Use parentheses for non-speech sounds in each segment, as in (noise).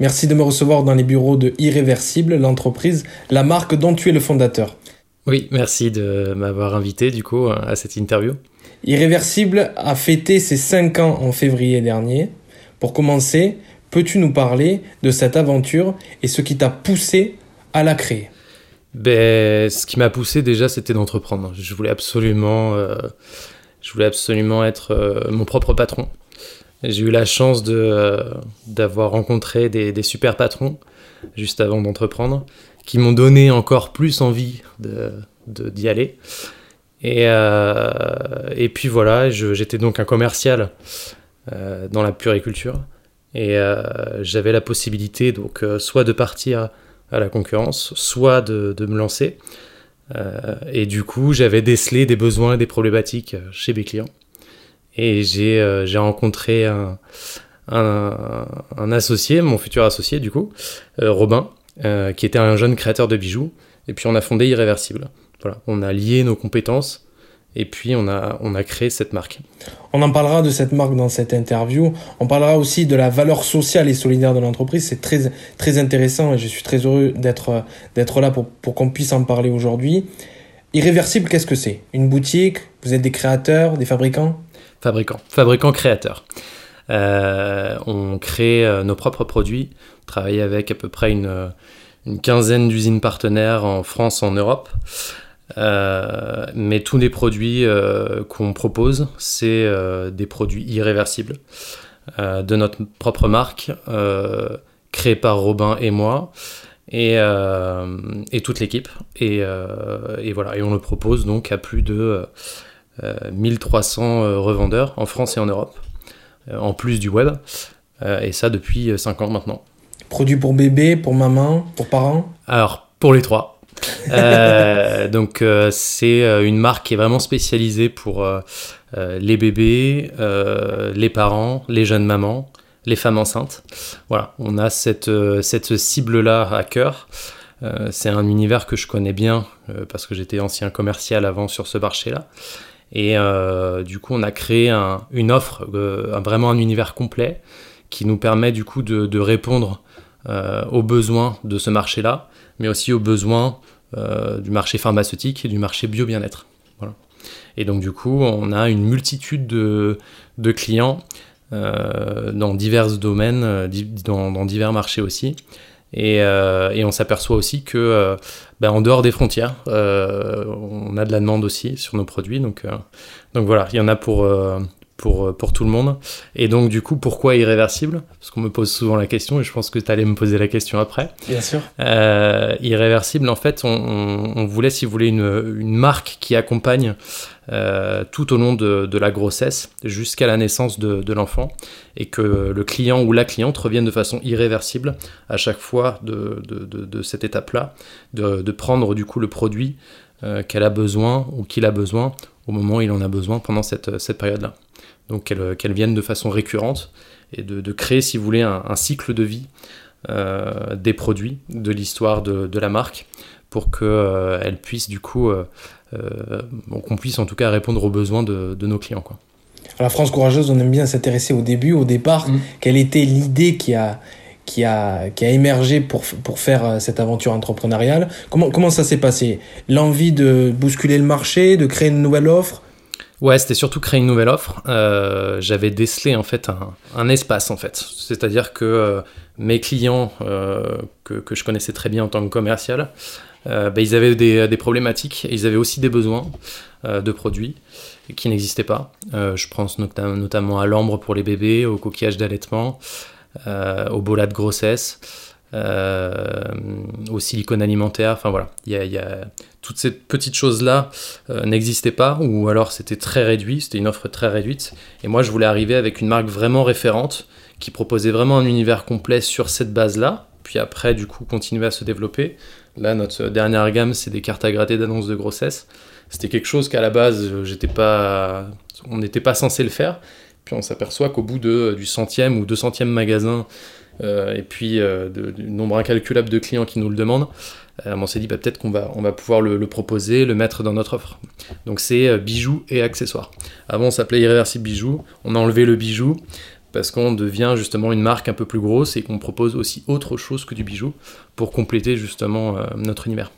Merci de me recevoir dans les bureaux de Irréversible, l'entreprise, la marque dont tu es le fondateur. Oui, merci de m'avoir invité du coup à cette interview. Irréversible a fêté ses 5 ans en février dernier. Pour commencer, peux-tu nous parler de cette aventure et ce qui t'a poussé à la créer? Ben, Ce qui m'a poussé déjà, c'était d'entreprendre. Je voulais absolument, euh, je voulais absolument être euh, mon propre patron. J'ai eu la chance euh, d'avoir rencontré des, des, super patrons juste avant d'entreprendre qui m'ont donné encore plus envie de, d'y aller. Et, et puis voilà, j'étais donc un commercial dans la puriculture. Et j'avais la possibilité donc soit de partir à la concurrence, soit de, de me lancer. Euh, et du coup, j'avais décelé des besoins et des problématiques chez mes clients. Et j'ai euh, rencontré un, associé, mon futur associé du coup, euh, Robin, qui était un jeune créateur de bijoux. Et puis on a fondé Irréversible. Voilà, on a lié nos compétences et puis on a, créé cette marque. On en parlera de cette marque dans cette interview. On parlera aussi de la valeur sociale et solidaire de l'entreprise. C'est très, très intéressant et je suis très heureux d'être, d'être là pour, pour qu'on puisse en parler aujourd'hui. Irréversible, qu'est-ce que c'est? Une boutique? Vous êtes des créateurs, des fabricants? Fabricants, fabricants créateurs. Euh, on crée euh, nos propres produits. On travaille avec à peu près une, une quinzaine d'usines partenaires en France, en Europe. Euh, mais tous les produits euh, qu'on propose, c'est euh, des produits irréversibles de notre propre marque, créés par Robin et moi. Et, toute l'équipe. Et, voilà, et on le propose donc à plus de 1300 revendeurs en France et en Europe, en plus du web. et ça depuis 5 ans maintenant. Produits pour bébé, pour maman, pour parents? Alors, pour les trois. (laughs) Euh, donc euh, c'est euh, une marque qui est vraiment spécialisée pour les bébés, les parents, les jeunes mamans, les femmes enceintes. Voilà, on a cette, cette cible-là à cœur. c'est un univers que je connais bien parce que j'étais ancien commercial avant sur ce marché-là. Et du coup, on a créé une offre, vraiment un univers complet qui nous permet du coup de, répondre aux besoins de ce marché-là, mais aussi aux besoins euh, du marché pharmaceutique et du marché bio-bien-être. Voilà. Et donc du coup, on a une multitude de, clients euh, dans divers domaines, euh, dans, divers marchés aussi. Et, euh, et on s'aperçoit aussi que euh, ben en dehors des frontières, on a de la demande aussi sur nos produits. Donc, donc voilà, il y en a pour, pour, euh, pour tout le monde. Et donc, du coup, pourquoi irréversible? Parce qu'on me pose souvent la question et je pense que tu allais me poser la question après. Bien sûr. Euh, irréversible, en fait, on, on, voulait, si vous voulez, une, une marque qui accompagne euh, tout au long de, de la grossesse jusqu'à la naissance de, de l'enfant et que le client ou la cliente revienne de façon irréversible à chaque fois de, de, de cette étape-là, de, prendre du coup le produit qu'elle a besoin ou qu'il a besoin au moment où il en a besoin pendant cette, cette période-là donc qu'elles viennent de façon récurrente et de, créer, si vous voulez, un, cycle de vie euh, des produits, de l'histoire de, la marque, pour qu'elles euh, puissent du coup, euh, qu'on puisse en tout cas répondre aux besoins de, nos clients. Quoi. À la France Courageuse, on aime bien s'intéresser au début, au départ. Mmh. Quelle était l'idée qui a, qui a, qui a émergé pour, pour faire cette aventure entrepreneuriale? Comment, comment ça s'est passé? L'envie de bousculer le marché, de créer une nouvelle offre? Ouais, c'était surtout créer une nouvelle offre. Euh, j'avais décelé en fait un, espace en fait, c'est-à-dire que euh, mes clients euh, que, je connaissais très bien en tant que commercial, bah, ils avaient des, problématiques et ils avaient aussi des besoins de produits qui n'existaient pas. je pense notamment à l'ambre pour les bébés, au coquillage d'allaitement, au bolat de grossesse. Euh, au silicone alimentaire. Enfin voilà, il y a, y a, toutes ces petites choses-là euh, n'existaient pas, ou alors c'était très réduit, c'était une offre très réduite. Et moi, je voulais arriver avec une marque vraiment référente qui proposait vraiment un univers complet sur cette base-là, puis après, du coup, continuer à se développer. Là, notre dernière gamme, c'est des cartes à gratter d'annonce de grossesse. C'était quelque chose qu'à la base, j'étais pas, on n'était pas censé le faire. Puis on s'aperçoit qu'au bout de, du centième ou deux centième magasin, euh, et puis euh, du nombre incalculable de clients qui nous le demandent, euh, on s'est dit bah, peut-être qu'on va, on va pouvoir le, proposer, le mettre dans notre offre. Donc c'est bijoux et accessoires. Avant on s'appelait Irréversible Bijoux, on a enlevé le bijou parce qu'on devient justement une marque un peu plus grosse et qu'on propose aussi autre chose que du bijou pour compléter justement notre univers.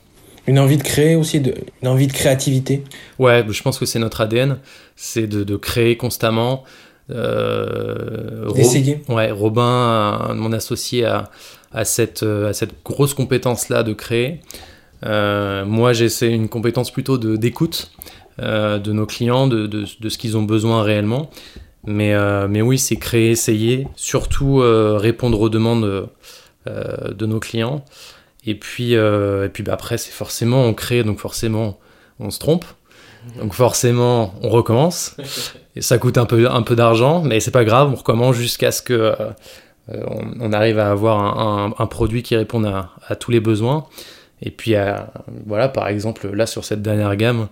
Une envie de créer aussi, de, une envie de créativité? Ouais, je pense que c'est notre ADN, c'est de, de, créer constamment. Euh, ouais, Robin, mon associé, a, a, cette, grosse compétence-là de créer. Euh, moi, j'essaie une compétence plutôt d'écoute euh, de nos clients, de, de, de ce qu'ils ont besoin réellement. Mais, euh, mais oui, c'est créer, essayer, surtout euh, répondre aux demandes de nos clients. Et puis, et puis bah, après, c'est forcément, on crée, donc forcément, on se trompe. Donc forcément, on recommence. (laughs) Et ça coûte un peu, un peu d'argent, mais c'est pas grave, on recommence jusqu'à ce que euh, on, arrive à avoir un, produit qui réponde à, tous les besoins. Et puis euh, voilà, par exemple, là sur cette dernière gamme,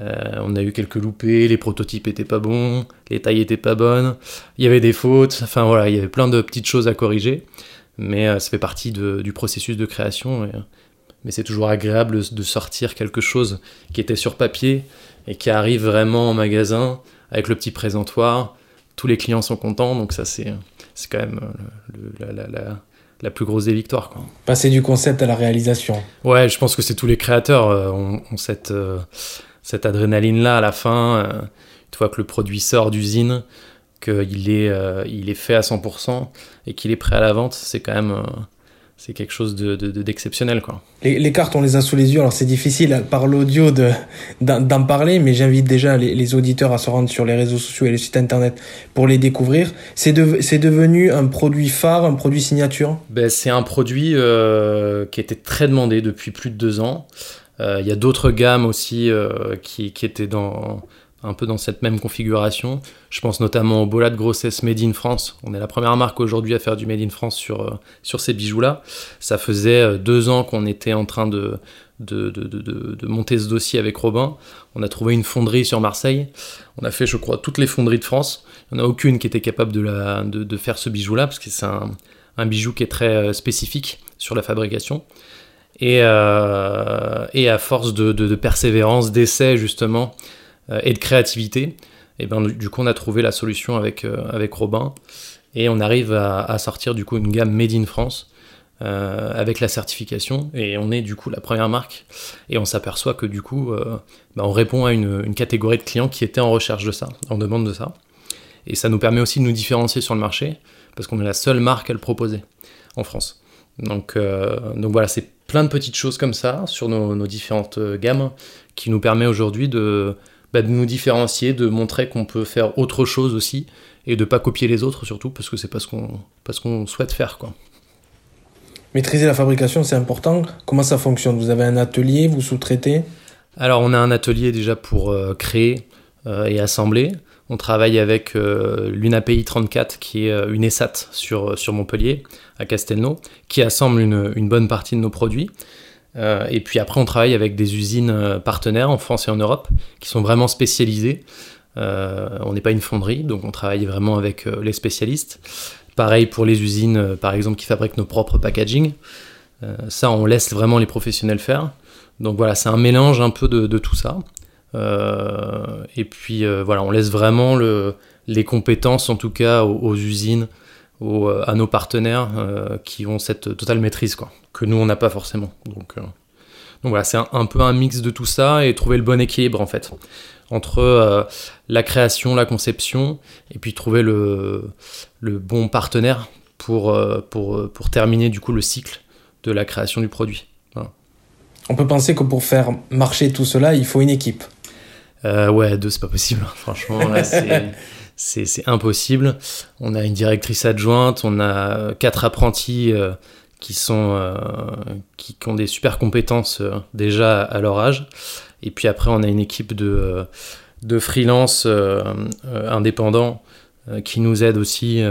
euh, on a eu quelques loupés, les prototypes étaient pas bons, les tailles étaient pas bonnes, il y avait des fautes, enfin voilà, il y avait plein de petites choses à corriger, mais ça fait partie du processus de création mais c'est toujours agréable de sortir quelque chose qui était sur papier et qui arrive vraiment en magasin avec le petit présentoir. Tous les clients sont contents, donc ça c'est quand même euh, la, la, la, plus grosse des victoires. Quoi. Passer du concept à la réalisation. Ouais, je pense que c'est tous les créateurs euh, ont, cette, euh, cette adrénaline-là à la fin. une fois que le produit sort d'usine, qu'il est, il est fait à 100% et qu'il est prêt à la vente, c'est quand même c'est quelque chose d'exceptionnel. De, quoi. Les, cartes, on les a sous les yeux, alors c'est difficile par l'audio d'en parler, mais j'invite déjà les, auditeurs à se rendre sur les réseaux sociaux et le site internet pour les découvrir. C'est devenu un produit phare, un produit signature? Ben, C'est un produit euh, qui était très demandé depuis plus de deux ans. Euh, il y a d'autres gammes aussi euh, qui, qui étaient dans un peu dans cette même configuration. Je pense notamment au Bola de grossesse Made in France. On est la première marque aujourd'hui à faire du Made in France sur, euh, ces bijoux-là. Ça faisait euh, deux ans qu'on était en train de, monter ce dossier avec Robin. On a trouvé une fonderie sur Marseille. On a fait, je crois, toutes les fonderies de France. Il n'y en a aucune qui était capable de, faire ce bijou-là, parce que c'est un, bijou qui est très euh, spécifique sur la fabrication. Et, à force de, persévérance, d'essai justement, et de créativité, et ben, du coup on a trouvé la solution avec, euh, avec Robin et on arrive à, sortir du coup une gamme Made in France euh, avec la certification et on est du coup la première marque et on s'aperçoit que du coup ben, on répond à une, catégorie de clients qui étaient en recherche de ça, en demande de ça. Et ça nous permet aussi de nous différencier sur le marché parce qu'on est la seule marque à le proposer en France. Donc, donc voilà, c'est plein de petites choses comme ça sur nos, nos différentes gammes qui nous permet aujourd'hui de, bah, de nous différencier, de montrer qu'on peut faire autre chose aussi, et de pas copier les autres surtout, parce que c'est pas ce qu'on, qu'on souhaite faire. quoi. Maîtriser la fabrication, c'est important. Comment ça fonctionne? Vous avez un atelier, vous sous-traitez? Alors on a un atelier déjà pour euh, créer euh, et assembler. On travaille avec euh, l'UNAPI 34, qui est une ESAT sur, sur Montpellier, à Castelnau, qui assemble une, une bonne partie de nos produits. Euh, et puis après, on travaille avec des usines euh, partenaires en France et en Europe qui sont vraiment spécialisées. Euh, on n'est pas une fonderie, donc on travaille vraiment avec les spécialistes. Pareil pour les usines, par exemple, qui fabriquent nos propres packaging. ça, on laisse vraiment les professionnels faire. Donc voilà, c'est un mélange un peu de, tout ça. et puis voilà, on laisse vraiment le, les compétences, en tout cas, aux, usines, à nos partenaires qui ont cette totale maîtrise. Quoi que nous on n'a pas forcément. Donc, euh, donc voilà, c'est un, peu un mix de tout ça et trouver le bon équilibre en fait entre euh, la création, la conception et puis trouver le, le bon partenaire pour, euh, pour, pour terminer du coup le cycle de la création du produit. On peut penser que pour faire marcher tout cela, il faut une équipe. ouais, deux, c'est pas possible. Franchement, là, c'est (laughs) impossible. On a une directrice adjointe, on a quatre apprentis qui, sont, euh, qui, ont des super compétences euh, déjà à leur âge. Et puis après, on a une équipe de, euh, de freelance indépendants qui nous aident aussi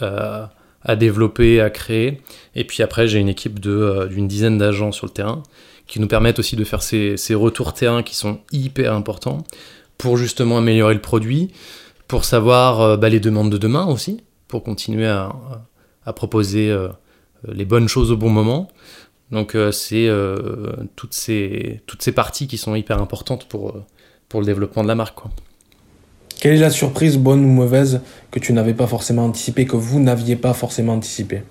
à, à développer, à créer. Et puis après, j'ai une équipe d'une dizaine d'agents sur le terrain qui nous permettent aussi de faire ces, ces, retours terrain qui sont hyper importants pour justement améliorer le produit, pour savoir bah, les demandes de demain aussi, pour continuer à, à proposer les bonnes choses au bon moment. Donc c'est toutes, ces, toutes ces parties qui sont hyper importantes pour, pour le développement de la marque. Quoi. Quelle est la surprise, bonne ou mauvaise, que tu n'avais pas forcément anticipée, que vous n'aviez pas forcément anticipée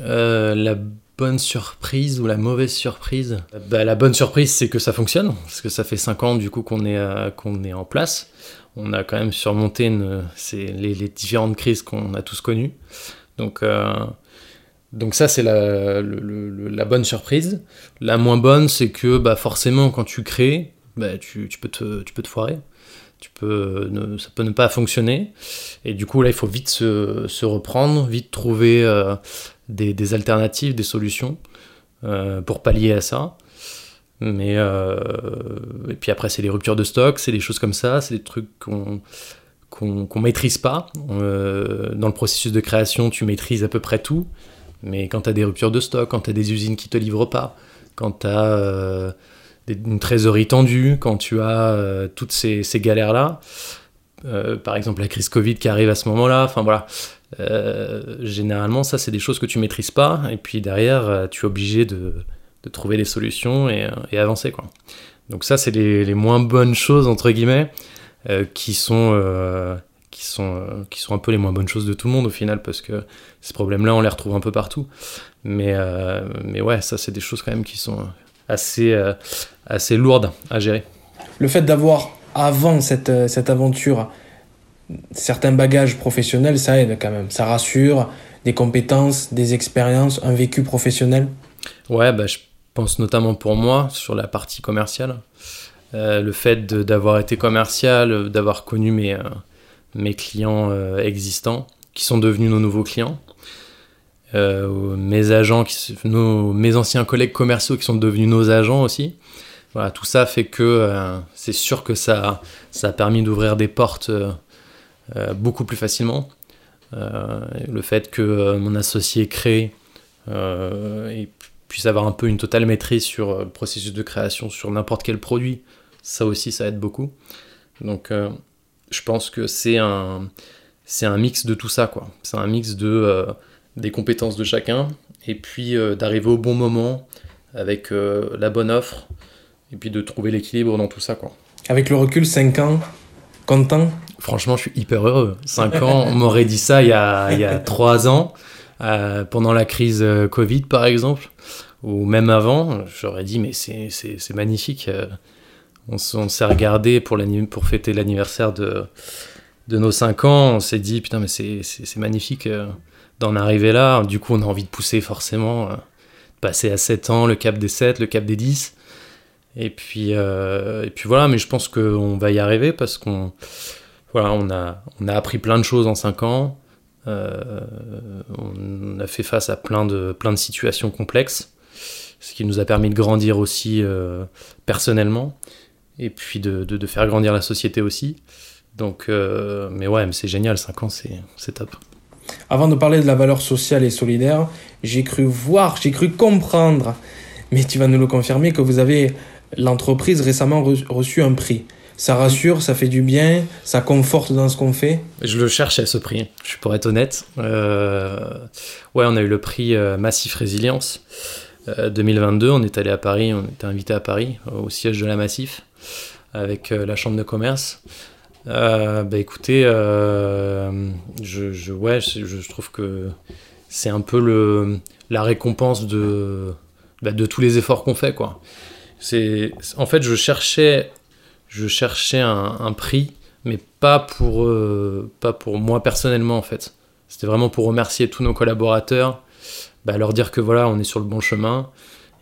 euh, La bonne surprise ou la mauvaise surprise? Bah, La bonne surprise, c'est que ça fonctionne, parce que ça fait 5 ans du coup qu'on est, euh, qu'on est en place. On a quand même surmonté les, différentes crises qu'on a tous connues. Donc, euh, donc ça, c'est la, bonne surprise. La moins bonne, c'est que bah, forcément, quand tu crées, bah, tu, peux te, foirer ça peut ne pas fonctionner. Et du coup, là, il faut vite se, reprendre, vite trouver euh, des, des, alternatives, des solutions euh, pour pallier à ça. Mais euh, et puis après, c'est les ruptures de stock, c'est des choses comme ça, c'est des trucs qu'on qu'on maîtrise pas. dans le processus de création, tu maîtrises à peu près tout. Mais quand tu as des ruptures de stock, quand tu as des usines qui te livrent pas, quand tu as une trésorerie tendue, quand tu as euh, toutes ces, galères-là, euh, par exemple la crise Covid qui arrive à ce moment-là, enfin voilà, euh, généralement ça c'est des choses que tu maîtrises pas, et puis derrière tu es obligé de, trouver des solutions et, avancer quoi. Donc ça c'est les, moins bonnes choses entre guillemets qui sont qui sont qui sont un peu les moins bonnes choses de tout le monde au final parce que ces problèmes-là on les retrouve un peu partout. Mais mais ouais ça c'est des choses quand même qui sont assez, euh, assez lourde à gérer. Le fait d'avoir avant cette, euh, cette aventure certains bagages professionnels, ça aide quand même. Ça rassure, des compétences, des expériences, un vécu professionnel. Ouais, bah, je pense notamment pour moi sur la partie commerciale. Euh, le fait d'avoir été commercial, d'avoir connu mes, mes clients existants, qui sont devenus nos nouveaux clients, euh, mes agents, nos, mes anciens collègues commerciaux qui sont devenus nos agents aussi. Voilà, tout ça fait que euh, c'est sûr que ça, ça a permis d'ouvrir des portes euh, beaucoup plus facilement. le fait que mon associé crée et puisse avoir un peu une totale maîtrise sur le processus de création sur n'importe quel produit, ça aussi ça aide beaucoup. Donc je pense que c'est un, c'est un mix de tout ça quoi. C'est un mix de des compétences de chacun, et puis euh, d'arriver au bon moment avec euh, la bonne offre, et puis de trouver l'équilibre dans tout ça. Quoi. Avec le recul, 5 ans, content? Franchement, je suis hyper heureux. 5 ans, on m'aurait dit ça il y a, il y a (laughs) 3 ans, euh, pendant la crise Covid par exemple, ou même avant, j'aurais dit mais c'est, magnifique. On, s'est regardé pour, fêter l'anniversaire de, de nos 5 ans, on s'est dit putain mais c'est, magnifique d'en arriver là. Du coup, on a envie de pousser forcément, euh, passer à 7 ans, le cap des 7, le cap des 10. Et puis, euh, et puis voilà, mais je pense qu'on va y arriver parce qu'on voilà, on a, on a appris plein de choses en 5 ans. Euh, on a fait face à plein de, plein de situations complexes, ce qui nous a permis de grandir aussi personnellement et puis de, de, faire grandir la société aussi. Donc, mais ouais, c'est génial, 5 ans, c'est top. Avant de parler de la valeur sociale et solidaire, j'ai cru voir, j'ai cru comprendre, mais tu vas nous le confirmer, que vous avez, l'entreprise récemment reçu un prix. Ça rassure, ça fait du bien, ça conforte dans ce qu'on fait. Je le cherche à ce prix, je pourrais être honnête. Euh, ouais, on a eu le prix euh, Massif Résilience 2022. Euh, on est allé à Paris, on était invité à Paris, au siège de la Massif, avec la Chambre de commerce. Euh, bah écoutez, euh, je, je, ouais, je, trouve que c'est un peu le, la récompense de, bah, de tous les efforts qu'on fait. Quoi. C'est, en fait, je cherchais, je cherchais un, prix, mais pas pour, euh, pas pour moi personnellement en fait. C'était vraiment pour remercier tous nos collaborateurs, bah, leur dire que voilà, on est sur le bon chemin,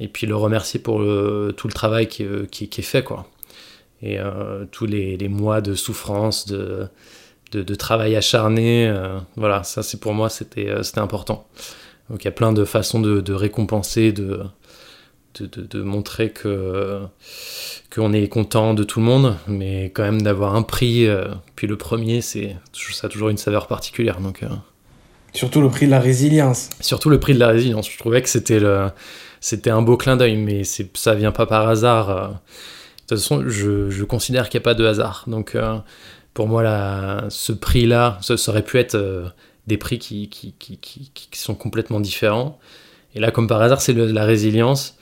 et puis le remercier pour tout le travail qui, qui, qui est fait. quoi et euh, tous les, mois de souffrance, de, de, travail acharné, euh, voilà, ça c'est pour moi c'était euh, important. Donc il y a plein de façons de, récompenser, de, de, montrer que qu'on est content de tout le monde, mais quand même d'avoir un prix. puis le premier, c'est ça a toujours une saveur particulière. Donc Surtout le prix de la résilience. Surtout le prix de la résilience. Je trouvais que c'était le, c'était un beau clin d'œil, mais ça vient pas par hasard. De toute façon, je, je considère qu'il n'y a pas de hasard. Donc, pour moi, là, ce prix-là, ça, aurait pu être des prix qui, qui, qui, qui, sont complètement différents. Et là, comme par hasard, c'est la résilience.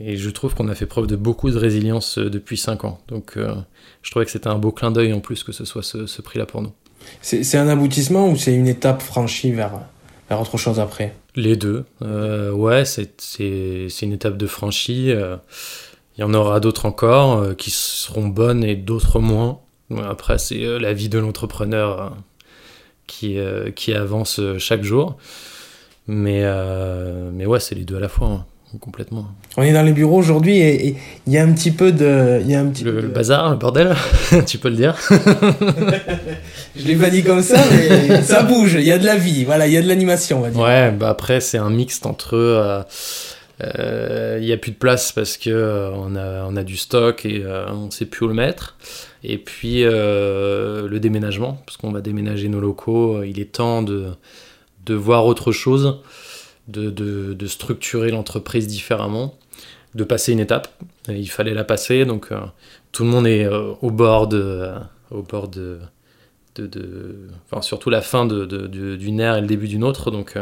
Et je trouve qu'on a fait preuve de beaucoup de résilience euh, depuis 5 ans. Donc euh, je trouvais que c'était un beau clin d'œil en plus que ce soit ce, prix-là pour nous. C'est un aboutissement ou c'est une étape franchie vers, vers autre chose après? Les deux. Euh, ouais, c'est une étape de franchie. Il y en aura d'autres encore qui seront bonnes et d'autres moins. Après, c'est la vie de l'entrepreneur qui, qui avance chaque jour. Mais, mais ouais, c'est les deux à la fois. Hein complètement. On est dans les bureaux aujourd'hui et il y a un petit peu de. Y a un petit le, bazar, le bordel, (laughs) tu peux le dire. (laughs) Je l'ai pas dit comme ça, mais ça bouge, il y a de la vie, voilà, il y a de l'animation, on va dire. Ouais, bah après, c'est un mixte entre. Euh, euh, il n'y a plus de place parce que euh, on, a, on a du stock et on ne sait plus où le mettre. Et puis le déménagement, parce qu'on va déménager nos locaux, il est temps de, de voir autre chose de, structurer l'entreprise différemment, de passer une étape. il fallait la passer, donc euh, tout le monde est euh, au bord de, euh, au bord de, enfin, surtout la fin d'une ère et le début d'une autre, donc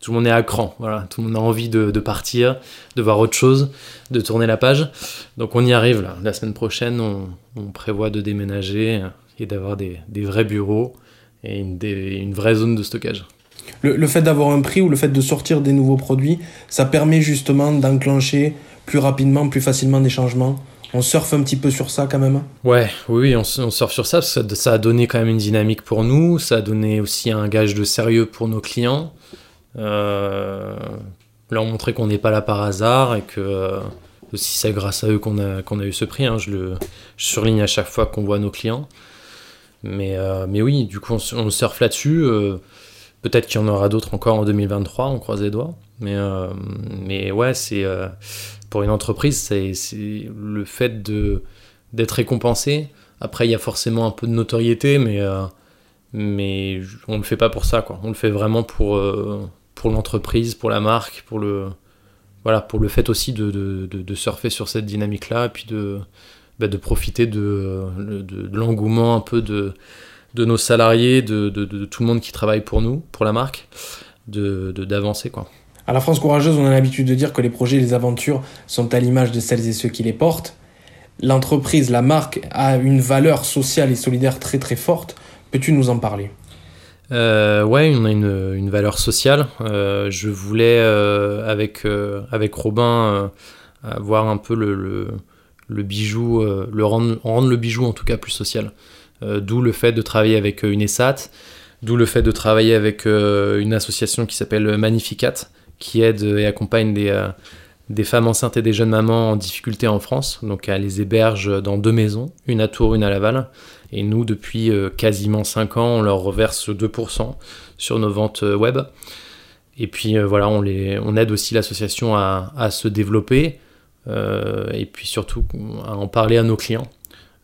tout le monde est à cran. Voilà, tout le monde a envie de, partir, de voir autre chose, de tourner la page. Donc on y arrive là. La semaine prochaine, on, prévoit de déménager et d'avoir des, vrais bureaux et une vraie zone de stockage. Le, fait d'avoir un prix ou le fait de sortir des nouveaux produits, ça permet justement d'enclencher plus rapidement, plus facilement des changements. On surfe un petit peu sur ça quand même Ouais, oui, on, on surfe sur ça, ça, ça a donné quand même une dynamique pour nous, ça a donné aussi un gage de sérieux pour nos clients. Euh, leur montrer qu'on n'est pas là par hasard et que euh, aussi c'est grâce à eux qu'on a, a eu ce prix. Hein. je le je surligne à chaque fois qu'on voit nos clients. Mais, euh, mais oui, du coup, on, on surfe là-dessus. Euh, Peut-être qu'il y en aura d'autres encore en 2023, on croise les doigts. Mais, euh, mais ouais, c'est euh, pour une entreprise, c'est le fait de d'être récompensé. Après, il y a forcément un peu de notoriété, mais, euh, mais on ne le fait pas pour ça. Quoi. On le fait vraiment pour, pour l'entreprise, pour la marque, pour le, voilà, pour le fait aussi de, de, de, surfer sur cette dynamique-là, puis de, bah, de profiter de, de l'engouement un peu de de nos salariés, de, tout le monde qui travaille pour nous, pour la marque, de d'avancer quoi. À la France courageuse, on a l'habitude de dire que les projets et les aventures sont à l'image de celles et ceux qui les portent. L'entreprise, la marque a une valeur sociale et solidaire très très forte. Peux-tu nous en parler? Euh, ouais, on a une, valeur sociale. Euh, je voulais, euh, avec, euh, avec Robin, avoir un peu le, le, bijou, le rendre, rendre, le bijou en tout cas plus social. Euh, d'où le fait de travailler avec euh, une ESAT, d'où le fait de travailler avec euh, une association qui s'appelle Magnificat, qui aide et accompagne des, femmes enceintes et des jeunes mamans en difficulté en France. Donc elle les héberge dans deux maisons, une à Tours, une à Laval. Et nous, depuis quasiment 5 ans, on leur reverse 2% sur nos ventes web. Et puis voilà, on, aide aussi l'association à, se développer et puis surtout à en parler à nos clients.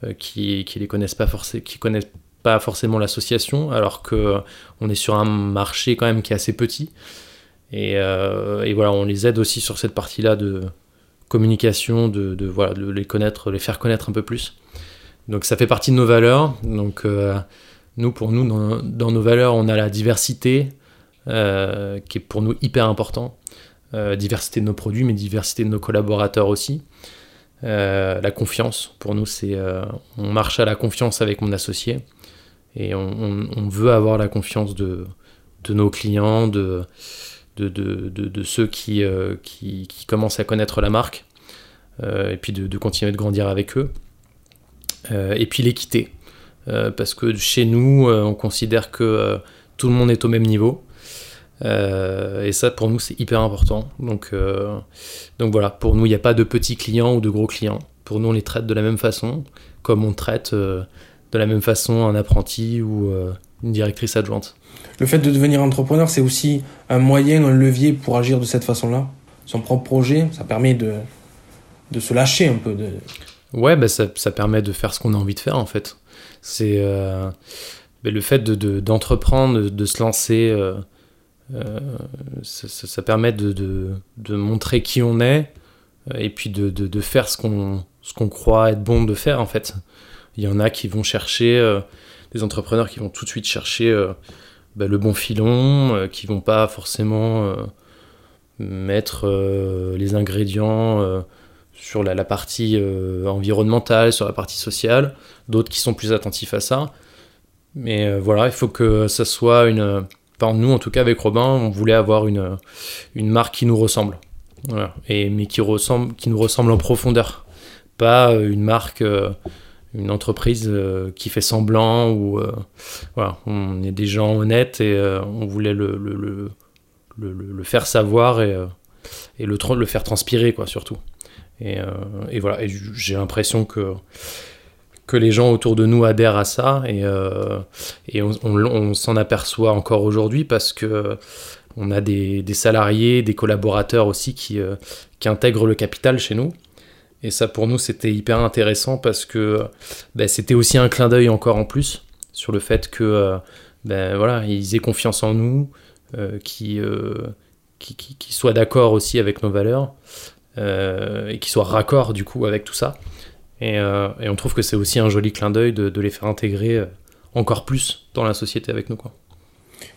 Euh, qui qui les connaissent pas forcément qui connaissent pas forcément l'association alors que euh, on est sur un marché quand même qui est assez petit. Et, euh, et voilà on les aide aussi sur cette partie là de communication de, de, voilà de les connaître les faire connaître un peu plus. Donc ça fait partie de nos valeurs. Donc nous pour nous dans, dans, nos valeurs on a la diversité qui est pour nous hyper important. Diversité de nos produits mais diversité de nos collaborateurs aussi euh, la confiance, pour nous, c'est euh, on marche à la confiance avec mon associé et on, veut avoir la confiance de, nos clients, de, ceux euh, qui, commencent à connaître la marque et puis de, continuer de grandir avec eux. et puis l'équité, parce que chez nous, on considère que tout le monde est au même niveau. Euh, et ça, pour nous, c'est hyper important. Donc, euh, donc voilà, pour nous, il n'y a pas de petits clients ou de gros clients. Pour nous, on les traite de la même façon, comme on traite euh, de la même façon un apprenti ou une directrice adjointe. Le fait de devenir entrepreneur, c'est aussi un moyen, un levier pour agir de cette façon-là. Son propre projet, ça permet de, de se lâcher un peu. De... Ouais, bah ça, ça, permet de faire ce qu'on a envie de faire en fait. C'est le fait d'entreprendre, de, de, se lancer ça, permet de, montrer qui on est et puis de, faire ce qu'on croit être bon de faire en fait. Il y en a qui vont chercher, des entrepreneurs qui vont tout de suite chercher bah, le bon filon, qui vont pas forcément mettre les ingrédients sur la, partie euh, environnementale, sur la partie sociale, d'autres qui sont plus attentifs à ça. Mais euh, voilà, il faut que ça soit une... Enfin, nous, en tout cas, avec Robin, on voulait avoir une, une marque qui nous ressemble. Et, mais qui, ressemble, qui nous ressemble en profondeur. Pas euh, une marque, une entreprise qui fait semblant, ou voilà, on est des gens honnêtes et on voulait le, le, le, le, faire savoir et, et le, le faire transpirer, quoi, surtout. Et, euh, et voilà, j'ai l'impression que que les gens autour de nous adhèrent à ça et, euh, on, s'en aperçoit encore aujourd'hui parce que on a des, salariés, des collaborateurs aussi qui, euh, qui intègrent le capital chez nous. Et ça pour nous c'était hyper intéressant parce que ben, c'était aussi un clin d'œil encore en plus sur le fait que ben, voilà, ils aient confiance en nous, qui, qui, soient d'accord aussi avec nos valeurs. Euh, et qui soient raccord du coup avec tout ça. Et, euh, et on trouve que c'est aussi un joli clin d'œil de, de, les faire intégrer euh, encore plus dans la société avec nous. Quoi.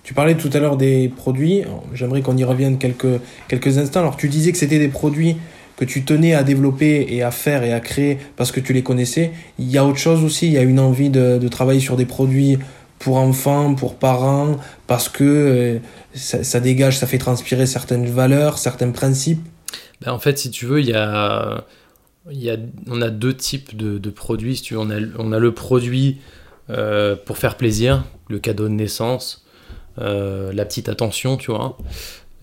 Tu parlais tout à l'heure des produits, j'aimerais qu'on y revienne quelques, quelques instants. Alors tu disais que c'était des produits que tu tenais à développer et à faire et à créer parce que tu les connaissais. Il y a autre chose aussi, il y a une envie de, de travailler sur des produits pour enfants, pour parents, parce que ça, ça, dégage, ça fait transpirer certaines valeurs, certains principes. Ben, en fait, si tu veux, il y a, y a, on a deux types de, de produits. Tu on, a, le produit euh, pour faire plaisir, le cadeau de naissance, euh, la petite attention, tu vois.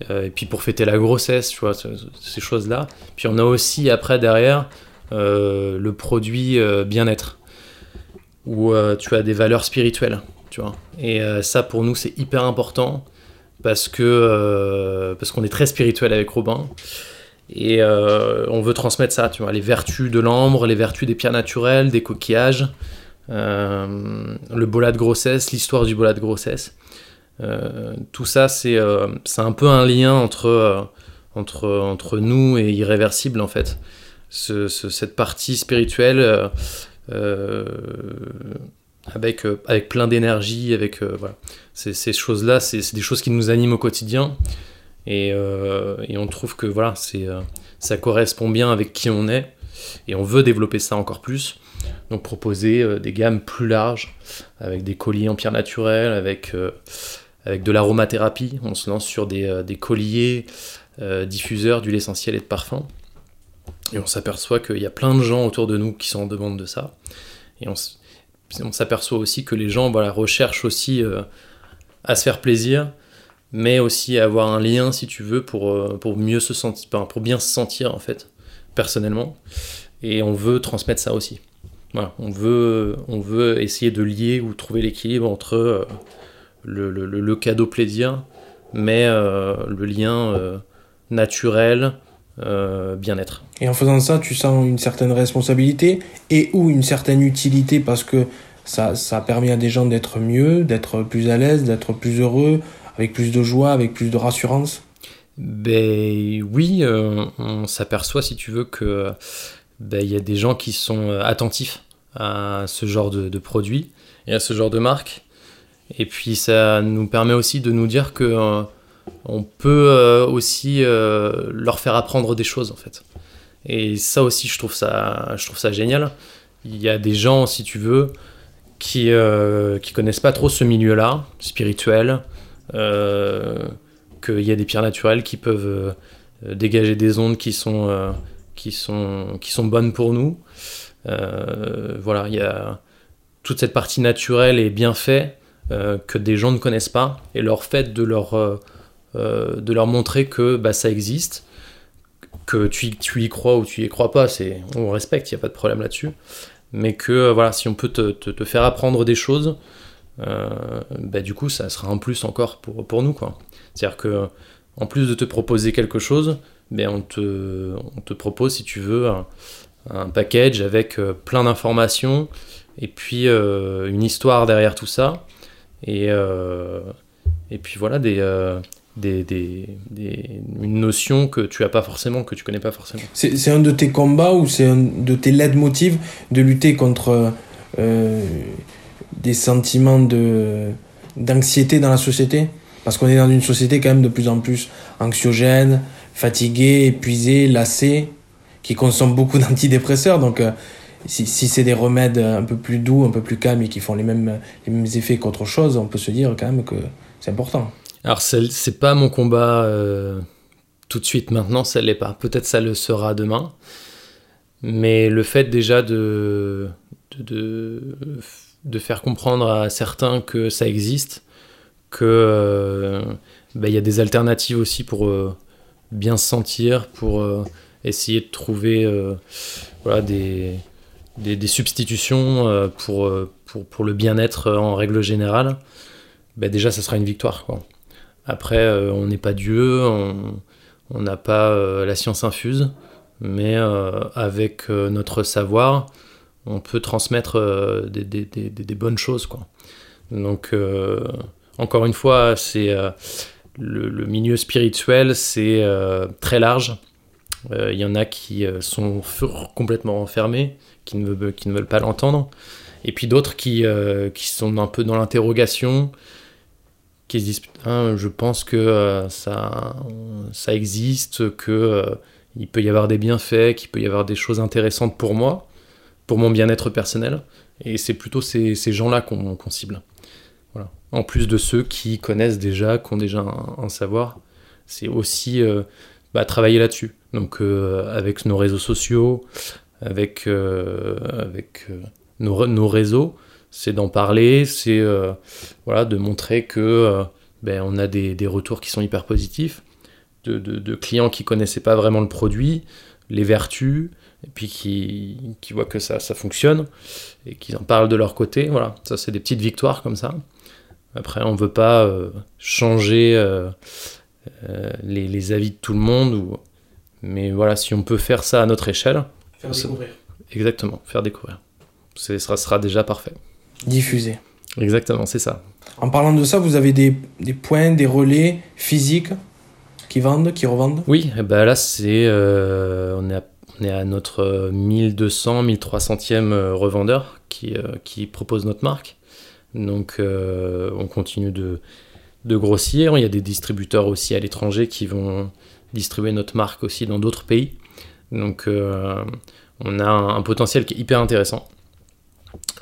Euh, et puis pour fêter la grossesse, tu vois, ces choses-là. Puis on a aussi après derrière le produit bien-être, où tu as des valeurs spirituelles, tu vois. Et ça pour nous c'est hyper important parce que parce qu'on est très spirituel avec Robin. Et euh, on veut transmettre ça, tu vois, les vertus de l'ambre, les vertus des pierres naturelles, des coquillages, euh, le bola de grossesse, l'histoire du bola de grossesse. Euh, tout ça, c'est un peu un lien entre, entre, entre nous et irréversible, en fait. Ce, cette partie spirituelle avec, avec plein d'énergie, avec ces choses-là, c'est des choses qui nous animent au quotidien. Euh, et, on trouve que voilà, c'est, euh, ça correspond bien avec qui on est. Et on veut développer ça encore plus. Donc proposer euh, des gammes plus larges, avec des colliers en pierre naturelle, avec, avec de l'aromathérapie. On se lance sur des, des colliers diffuseurs d'huile essentielle et de parfum. Et on s'aperçoit qu'il y a plein de gens autour de nous qui sont en demande de ça. Et on, s'aperçoit aussi que les gens voilà, recherchent aussi à se faire plaisir, mais aussi avoir un lien, si tu veux, pour, euh, pour mieux se sentir, pour bien se sentir, en fait, personnellement. Et on veut transmettre ça aussi. On veut, on veut essayer de lier ou trouver l'équilibre entre euh, le, le, le, cadeau plaisir, mais euh, le lien naturel, bien-être. Et en faisant ça, tu sens une certaine responsabilité et ou une certaine utilité parce que ça, ça permet à des gens d'être mieux, d'être plus à l'aise, d'être plus heureux, avec plus de joie, avec plus de rassurance? Ben oui, euh, on s'aperçoit, si tu veux, que ben, il y a des gens qui sont euh, attentifs à ce genre de, produits et à ce genre de marque. Et puis ça nous permet aussi de nous dire que euh, on peut aussi leur faire apprendre des choses en fait. Et ça aussi, je trouve ça, je trouve ça génial. Il y a des gens, si tu veux, qui qui connaissent pas trop ce milieu-là, spirituel, qu'il y a des pierres naturelles qui peuvent euh, dégager des ondes qui sont, euh, qui sont, qui sont bonnes pour nous. voilà, il y a toute cette partie naturelle et bien fait que des gens ne connaissent pas et leur fait de leur, de leur montrer que bah, ça existe, que tu, tu, y crois ou tu y crois pas, c'est on respecte, il n'y a pas de problème là-dessus, mais que voilà, si on peut te, te, faire apprendre des choses, euh, bah, du coup, ça sera un plus encore pour, pour nous. C'est-à-dire que en plus de te proposer quelque chose, ben on, te, on te propose, si tu veux, un, package avec euh, plein d'informations et puis euh, une histoire derrière tout ça. Et, et puis voilà, des, des, des, une notion que tu as pas forcément, que tu connais pas forcément. C'est un de tes combats ou c'est un de tes leitmotivs de lutter contre euh, des sentiments de d'anxiété dans la société Parce qu'on est dans une société quand même de plus en plus anxiogène, fatiguée, épuisée, lassée, qui consomme beaucoup (laughs) d'antidépresseurs. Donc euh, si, si c'est des remèdes un peu plus doux, un peu plus calmes et qui font les mêmes, les mêmes effets qu'autre chose, on peut se dire quand même que c'est important. Alors, c'est pas mon combat euh, tout de suite maintenant, ça l'est pas. Peut-être ça le sera demain. Mais le fait déjà de, de, de, faire comprendre à certains que ça existe, que euh, bah, y a des alternatives aussi pour euh, bien se sentir, pour essayer de trouver voilà, des, des, des substitutions pour, pour, pour, le bien-être en règle générale, bah, déjà ça sera une victoire. Quoi. Après, euh, on n'est pas Dieu, on n'a pas euh, la science infuse, mais euh, avec notre savoir, on peut transmettre des, bonnes choses. Quoi. Donc, encore une fois, c'est le, milieu spirituel, c'est très large. Il y en a qui sont complètement enfermés, qui ne, veulent, pas l'entendre. Et puis d'autres qui, sont un peu dans l'interrogation, qui se disent je pense que euh, ça, existe, que euh, il peut y avoir des bienfaits, qu'il peut y avoir des choses intéressantes pour moi, pour mon bien-être personnel. Et c'est plutôt ces, gens-là qu'on cible. Voilà. En plus de ceux qui connaissent déjà, qui ont déjà un, savoir, c'est aussi euh, bah, travailler là-dessus. Donc avec nos réseaux sociaux, avec, avec nos, nos réseaux, c'est d'en parler, c'est euh, voilà, de montrer que euh, ben, on a des, des, retours qui sont hyper positifs, de, de, clients qui connaissaient pas vraiment le produit, les vertus, et puis qui, qui voient que ça, ça fonctionne, et qui en parlent de leur côté. Voilà, ça c'est des petites victoires comme ça. Après, on veut pas euh, changer les, les, avis de tout le monde, ou... mais voilà, si on peut faire ça à notre échelle. Faire découvrir. Exactement, faire découvrir. Ce sera, sera déjà parfait diffuser. Exactement, c'est ça. En parlant de ça, vous avez des, des, points, des relais physiques qui vendent, qui revendent? Oui, et eh ben là, c'est, euh, on, est à, on est à notre 1200, 1300e euh, revendeur qui, euh, qui propose notre marque. Donc, on continue de, grossir. Il y a des distributeurs aussi à l'étranger qui vont distribuer notre marque aussi dans d'autres pays. Donc, on a un potentiel qui est hyper intéressant.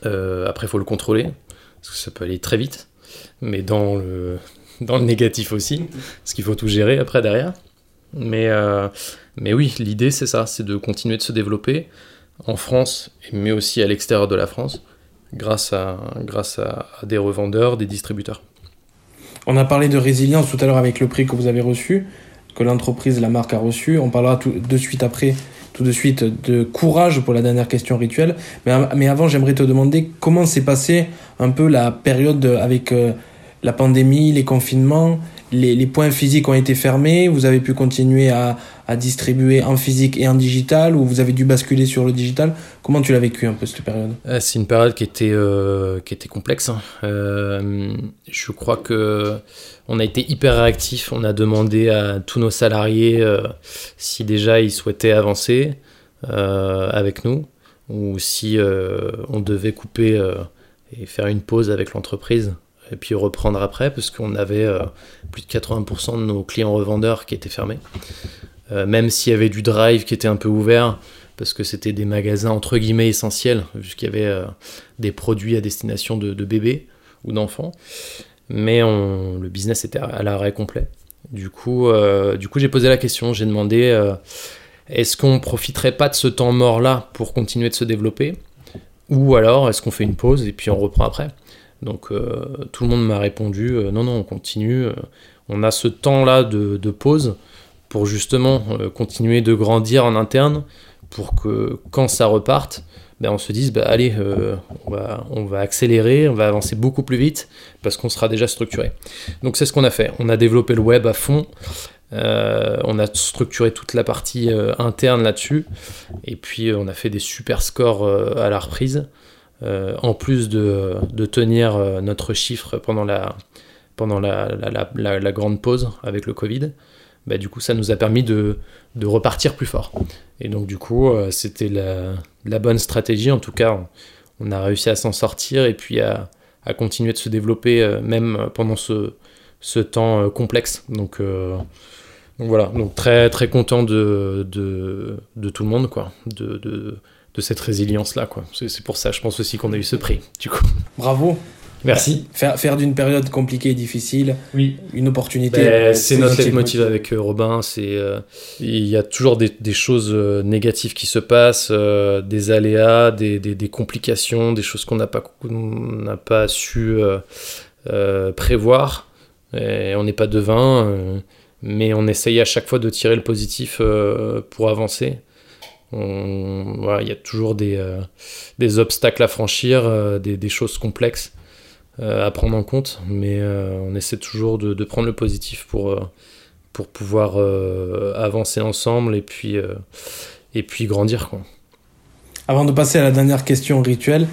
Euh, après, il faut le contrôler, parce que ça peut aller très vite, mais dans le, dans le négatif aussi, parce qu'il faut tout gérer après derrière. Mais, euh, mais oui, l'idée c'est ça, c'est de continuer de se développer en France, mais aussi à l'extérieur de la France, grâce à, grâce à, des revendeurs, des distributeurs. On a parlé de résilience tout à l'heure avec le prix que vous avez reçu, que l'entreprise, la marque a reçu. On parlera tout de suite après tout de suite de courage pour la dernière question rituelle. Mais, mais avant, j'aimerais te demander comment s'est passée un peu la période avec euh, la pandémie, les confinements, les, points physiques ont été fermés, vous avez pu continuer à, distribuer en physique et en digital, ou vous avez dû basculer sur le digital. Comment tu l'as vécu un peu cette période? Euh, C'est une période qui était, euh, qui était complexe. Hein. Euh, je crois que on a été hyper réactif. On a demandé à tous nos salariés si déjà ils souhaitaient avancer avec nous ou si on devait couper et faire une pause avec l'entreprise et puis reprendre après parce qu'on avait plus de 80% de nos clients revendeurs qui étaient fermés. même s'il y avait du drive qui était un peu ouvert parce que c'était des magasins entre guillemets essentiels vu qu'il y avait des produits à destination de bébés ou d'enfants mais le business était à l'arrêt complet. Du coup, euh, du coup j'ai posé la question, j'ai demandé euh, est-ce qu'on profiterait pas de ce temps mort là pour continuer de se développer? Ou alors est-ce qu'on fait une pause et puis on reprend après? Donc euh, tout le monde m'a répondu non non on continue, on a ce temps là de, pause pour justement continuer de grandir en interne pour que quand ça reparte, ben, on se dise, bah, allez, euh, on, va, accélérer, on va avancer beaucoup plus vite parce qu'on sera déjà structuré. Donc c'est ce qu'on a fait. On a développé le web à fond. Euh, on a structuré toute la partie euh, interne là-dessus. Et puis on a fait des super scores à la reprise. En plus de, tenir notre chiffre pendant la, pendant la, grande pause avec le Covid. Bah, du coup, ça nous a permis de, repartir plus fort. Et donc, du coup, c'était la, bonne stratégie. En tout cas, on, a réussi à s'en sortir et puis à, continuer de se développer, même pendant ce, temps complexe. Donc, voilà, donc très très content de, tout le monde, quoi, de, cette résilience-là, quoi. C'est pour ça, je pense aussi qu'on a eu ce prix, du coup. Bravo. Merci. Faire, faire d'une période compliquée et difficile oui. une opportunité. Ben, c'est notre leitmotiv avec euh, Robin. C'est euh, il y a toujours des, des, choses euh, négatives qui se passent, des aléas, des, des, des, complications, des choses qu'on n'a pas n'a pas su prévoir. Et on n'est pas devin mais on essaye à chaque fois de tirer le positif euh, pour avancer. Il y a toujours des, euh, obstacles à franchir, euh, des, choses complexes à prendre en compte, mais on essaie toujours de, prendre le positif pour, pouvoir avancer ensemble et puis, grandir. Avant de passer à la dernière question rituelle,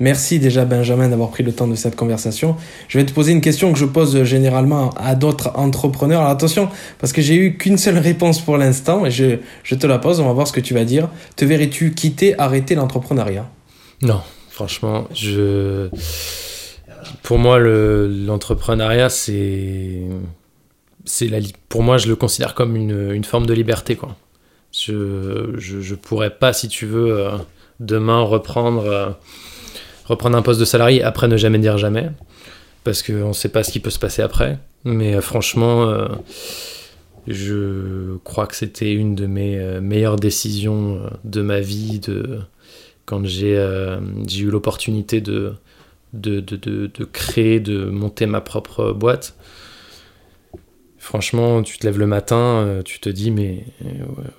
Merci déjà Benjamin d'avoir pris le temps de cette conversation. Je vais te poser une question que je pose généralement à d'autres entrepreneurs. Alors attention, parce que j'ai eu qu'une seule réponse pour l'instant et je, te la pose, on va voir ce que tu vas dire. Te verrais-tu quitter, arrêter l'entrepreneuriat? Non, franchement, je... Pour moi, l'entrepreneuriat, c'est... c'est la... Pour moi, je le considère comme une, une forme de liberté. Quoi. Je, je pourrais pas, si tu veux, euh, demain reprendre... Euh, reprendre un poste de salarié, après ne jamais dire jamais, parce qu'on ne sait pas ce qui peut se passer après. Mais euh, franchement, euh, je crois que c'était une de mes euh, meilleures décisions de ma vie, de, quand j'ai eu l'opportunité de créer, de monter ma propre boîte. Franchement, tu te lèves le matin, euh, tu te dis, mais euh,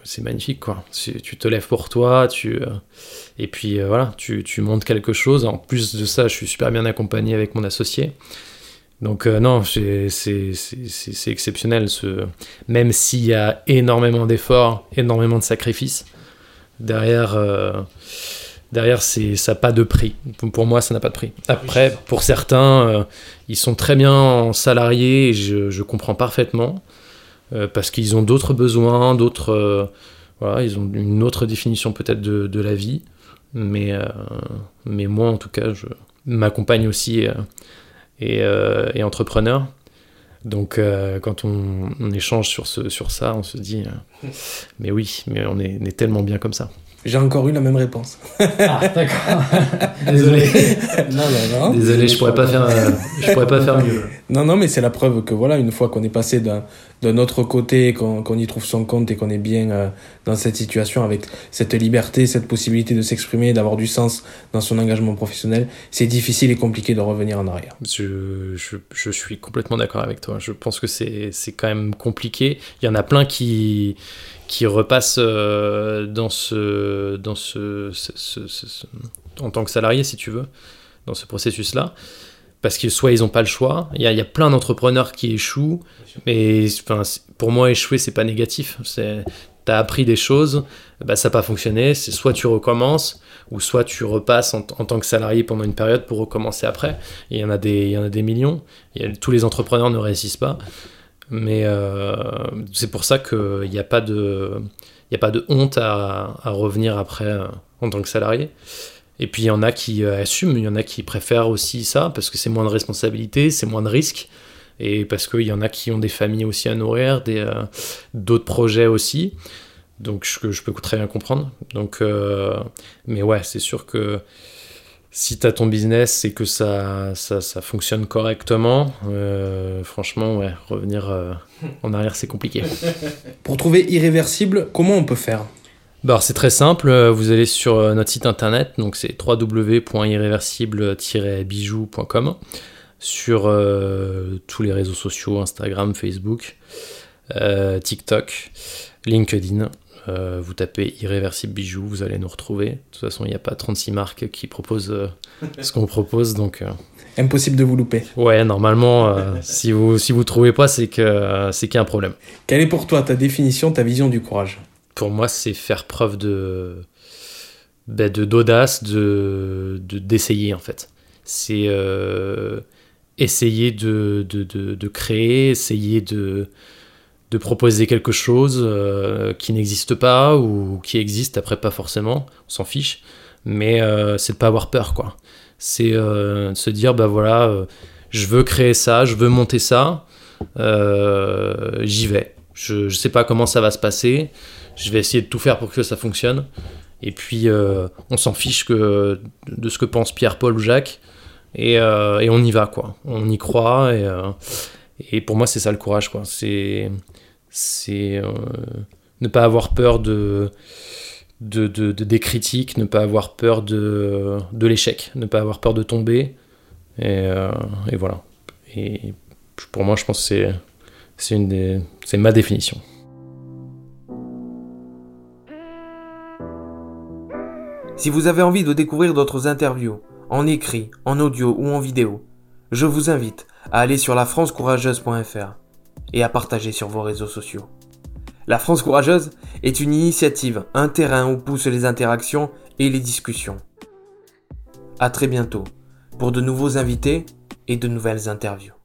c'est magnifique, quoi. Tu te lèves pour toi, tu, euh, et puis voilà, tu, tu, montes quelque chose. En plus de ça, je suis super bien accompagné avec mon associé. Donc non, c'est exceptionnel. Ce... Même s'il y a énormément d'efforts, énormément de sacrifices, derrière derrière, c'est, ça n'a pas de prix. Pour moi, ça n'a pas de prix. Après, pour certains, euh, ils sont très bien en salariés et je, comprends parfaitement euh, parce qu'ils ont d'autres besoins, d'autres. Euh, voilà, ils ont une autre définition peut-être de, de, la vie. Mais, mais moi, en tout cas, je m'accompagne aussi et, et, entrepreneur. Donc, quand on, on, échange sur, ce, sur ça, on se dit, (laughs) mais oui, mais on est, on est tellement bien comme ça. J'ai encore eu la même réponse. Ah, d'accord. (laughs) Désolé. non, non, non. Désolé, je pourrais pas faire, euh, je pourrais pas faire mieux. Non, non, mais c'est la preuve que voilà, une fois qu'on est passé d'un autre côté, qu'on y trouve son compte et qu'on est bien euh, dans cette situation avec cette liberté, cette possibilité de s'exprimer, d'avoir du sens dans son engagement professionnel, c'est difficile et compliqué de revenir en arrière. Je, je, je suis complètement d'accord avec toi. Je pense que c'est quand même compliqué. Il y en a plein qui qui repassent euh, dans ce, dans ce, en tant que salarié, si tu veux, dans ce processus-là. Parce que soit ils n'ont pas le choix, il y a, y a, plein d'entrepreneurs qui échouent, mais enfin, pour moi, échouer, c'est pas négatif. Tu as appris des choses, bah, ça n'a pas fonctionné, c'est soit tu recommences, ou soit tu repasses en, tant que salarié pendant une période pour recommencer après. Il y en a des, il y en a des millions, tous les entrepreneurs ne réussissent pas. Mais euh, c'est pour ça qu'il n'y a, pas de, a pas de honte à, revenir après euh, en tant que salarié. Et puis il y en a qui euh, assument, il y en a qui préfèrent aussi ça parce que c'est moins de responsabilité, c'est moins de risques. Et parce qu'il y en a qui ont des familles aussi à nourrir, d'autres projets aussi. Donc je, peux très bien comprendre. Donc, mais ouais, c'est sûr que si tu as ton business et que ça, fonctionne correctement, euh, franchement, revenir euh, en arrière, c'est compliqué. (laughs) Pour trouver irréversible, comment on peut faire? Bah c'est très simple, euh, vous allez sur notre site internet, donc c'est www.irréversible-bijou.com, sur tous les réseaux sociaux, Instagram, Facebook, TikTok, LinkedIn. Euh, vous tapez Irréversible Bijoux, vous allez nous retrouver. De toute façon, il n'y a pas 36 marques qui proposent euh, ce qu'on propose, donc... Euh, Impossible de vous louper. Ouais, normalement, si vous si vous trouvez pas, c'est que c'est qu'il y a un problème. Quelle est pour toi ta définition, ta vision du courage? Pour moi, c'est faire preuve de ben, de d'audace, de d'essayer en fait. C'est essayer de, de, de, créer, essayer de, de proposer quelque chose euh, qui n'existe pas ou qui existe après pas forcément, on s'en fiche, mais euh, c'est de pas avoir peur quoi. C'est euh, se dire bah voilà, je veux créer ça, je veux monter ça, j'y vais. Je, je sais pas comment ça va se passer, je vais essayer de tout faire pour que ça fonctionne. Et puis on s'en fiche de ce que pense Pierre, Paul ou Jacques. Et, et on y va quoi. On y croit et, et pour moi c'est ça le courage quoi. C'est euh, ne pas avoir peur de, de, des critiques, ne pas avoir peur de, l'échec, ne pas avoir peur de tomber. Et, euh, voilà. Et pour moi, je pense que c'est, ma définition. Si vous avez envie de découvrir d'autres interviews, en écrit, en audio ou en vidéo, je vous invite à aller sur lafrancecourageuse.fr et à partager sur vos réseaux sociaux. La France courageuse est une initiative, un terrain où poussent les interactions et les discussions. À très bientôt pour de nouveaux invités et de nouvelles interviews.